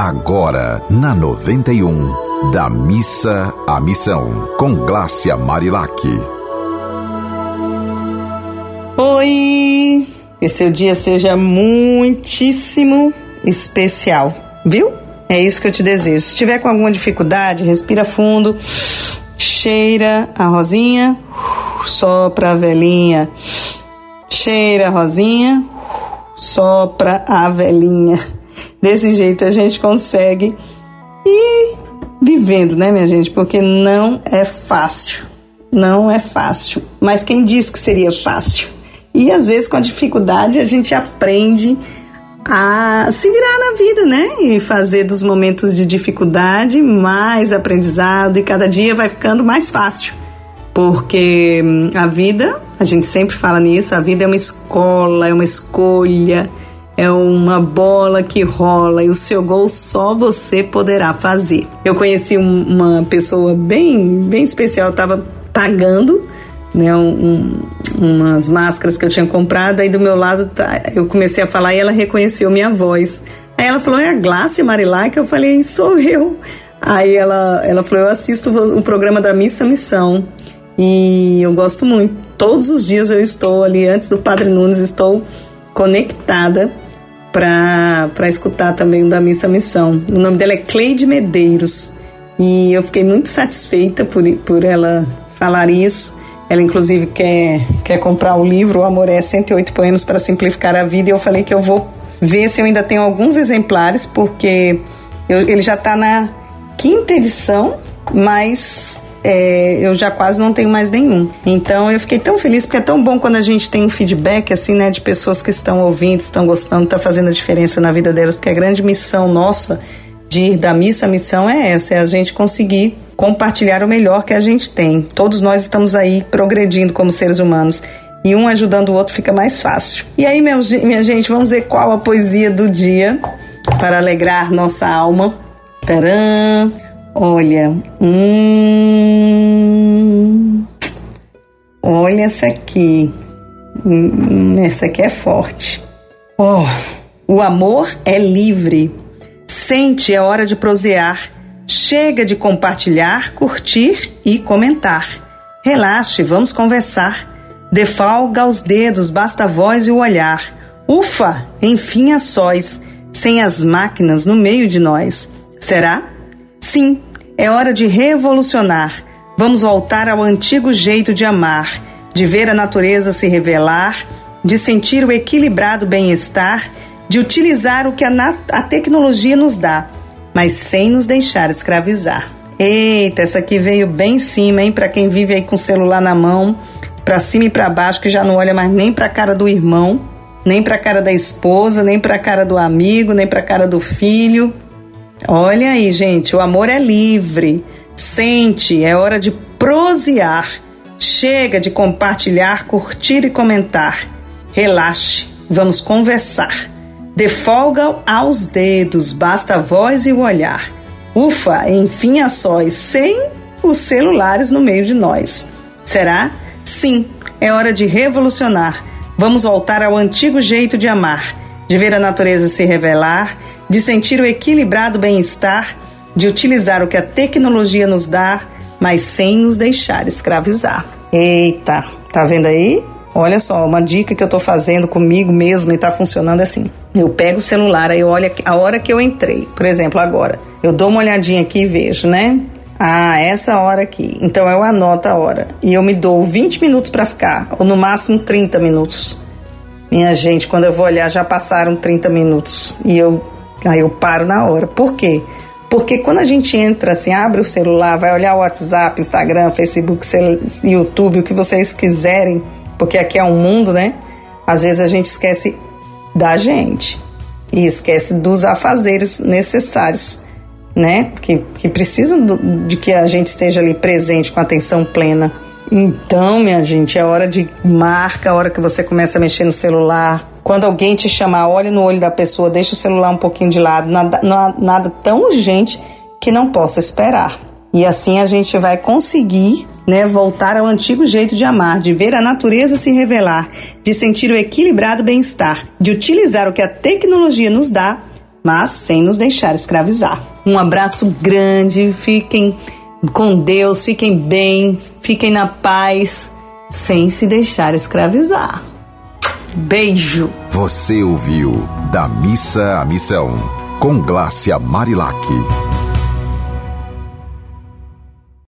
Agora, na 91, da missa à missão, com Glácia Marilac. Oi! Que seu dia seja muitíssimo especial, viu? É isso que eu te desejo. Se tiver com alguma dificuldade, respira fundo, cheira a rosinha, sopra a velhinha, cheira a rosinha, sopra a velhinha. Desse jeito a gente consegue ir vivendo, né, minha gente? Porque não é fácil. Não é fácil. Mas quem disse que seria fácil? E às vezes com a dificuldade a gente aprende a se virar na vida, né? E fazer dos momentos de dificuldade mais aprendizado e cada dia vai ficando mais fácil. Porque hum, a vida, a gente sempre fala nisso, a vida é uma escola, é uma escolha, é uma bola que rola e o seu gol só você poderá fazer. Eu conheci uma pessoa bem, bem especial, estava pagando né, um, umas máscaras que eu tinha comprado, aí do meu lado tá, eu comecei a falar e ela reconheceu minha voz. Aí ela falou, é a Glácia Marilá? Que eu falei, sou eu. Aí ela, ela falou, eu assisto o programa da Missa Missão e eu gosto muito. Todos os dias eu estou ali, antes do Padre Nunes, estou conectada para escutar também da Missa Missão. O nome dela é Cleide Medeiros e eu fiquei muito satisfeita por, por ela falar isso. Ela, inclusive, quer, quer comprar o livro O Amor é 108 Poemas para Simplificar a Vida e eu falei que eu vou ver se eu ainda tenho alguns exemplares, porque eu, ele já está na quinta edição, mas é, eu já quase não tenho mais nenhum. Então eu fiquei tão feliz porque é tão bom quando a gente tem um feedback assim, né, de pessoas que estão ouvindo, estão gostando, está fazendo a diferença na vida delas, porque a grande missão nossa de ir da missa à missão é essa, é a gente conseguir compartilhar o melhor que a gente tem. Todos nós estamos aí progredindo como seres humanos. E um ajudando o outro fica mais fácil. E aí, minha gente, vamos ver qual a poesia do dia para alegrar nossa alma. Tcharam! Olha, hum, olha essa aqui. Hum, essa aqui é forte. Oh, o amor é livre. Sente, é hora de prosear. Chega de compartilhar, curtir e comentar. Relaxe, vamos conversar. Defalga os dedos, basta a voz e o olhar. Ufa, enfim a sós, sem as máquinas no meio de nós. Será? Sim, é hora de revolucionar. Vamos voltar ao antigo jeito de amar, de ver a natureza se revelar, de sentir o equilibrado bem-estar, de utilizar o que a, a tecnologia nos dá, mas sem nos deixar escravizar. Eita, essa aqui veio bem em cima, hein? Para quem vive aí com o celular na mão, para cima e para baixo, que já não olha mais nem para a cara do irmão, nem para a cara da esposa, nem para a cara do amigo, nem para a cara do filho. Olha aí, gente, o amor é livre. Sente, é hora de prosear. Chega de compartilhar, curtir e comentar. Relaxe, vamos conversar. Dê folga aos dedos, basta a voz e o olhar. Ufa, enfim a sós, sem os celulares no meio de nós. Será? Sim, é hora de revolucionar. Vamos voltar ao antigo jeito de amar, de ver a natureza se revelar de sentir o equilibrado bem-estar, de utilizar o que a tecnologia nos dá, mas sem nos deixar escravizar. Eita, tá vendo aí? Olha só, uma dica que eu tô fazendo comigo mesmo e tá funcionando assim. Eu pego o celular, aí olha a hora que eu entrei. Por exemplo, agora. Eu dou uma olhadinha aqui e vejo, né? Ah, essa hora aqui. Então eu anoto a hora. E eu me dou 20 minutos para ficar, ou no máximo 30 minutos. Minha gente, quando eu vou olhar, já passaram 30 minutos. E eu Aí eu paro na hora. Por quê? Porque quando a gente entra assim, abre o celular, vai olhar o WhatsApp, Instagram, Facebook, YouTube, o que vocês quiserem, porque aqui é um mundo, né? Às vezes a gente esquece da gente e esquece dos afazeres necessários, né? Que, que precisam do, de que a gente esteja ali presente com atenção plena. Então, minha gente, é hora de marca, a hora que você começa a mexer no celular, quando alguém te chamar, olhe no olho da pessoa, deixa o celular um pouquinho de lado, nada, nada tão urgente que não possa esperar. E assim a gente vai conseguir né, voltar ao antigo jeito de amar, de ver a natureza se revelar, de sentir o equilibrado bem-estar, de utilizar o que a tecnologia nos dá, mas sem nos deixar escravizar. Um abraço grande, fiquem com Deus, fiquem bem, fiquem na paz, sem se deixar escravizar. Beijo! Você ouviu Da Missa à Missão, com Glácia Marilac.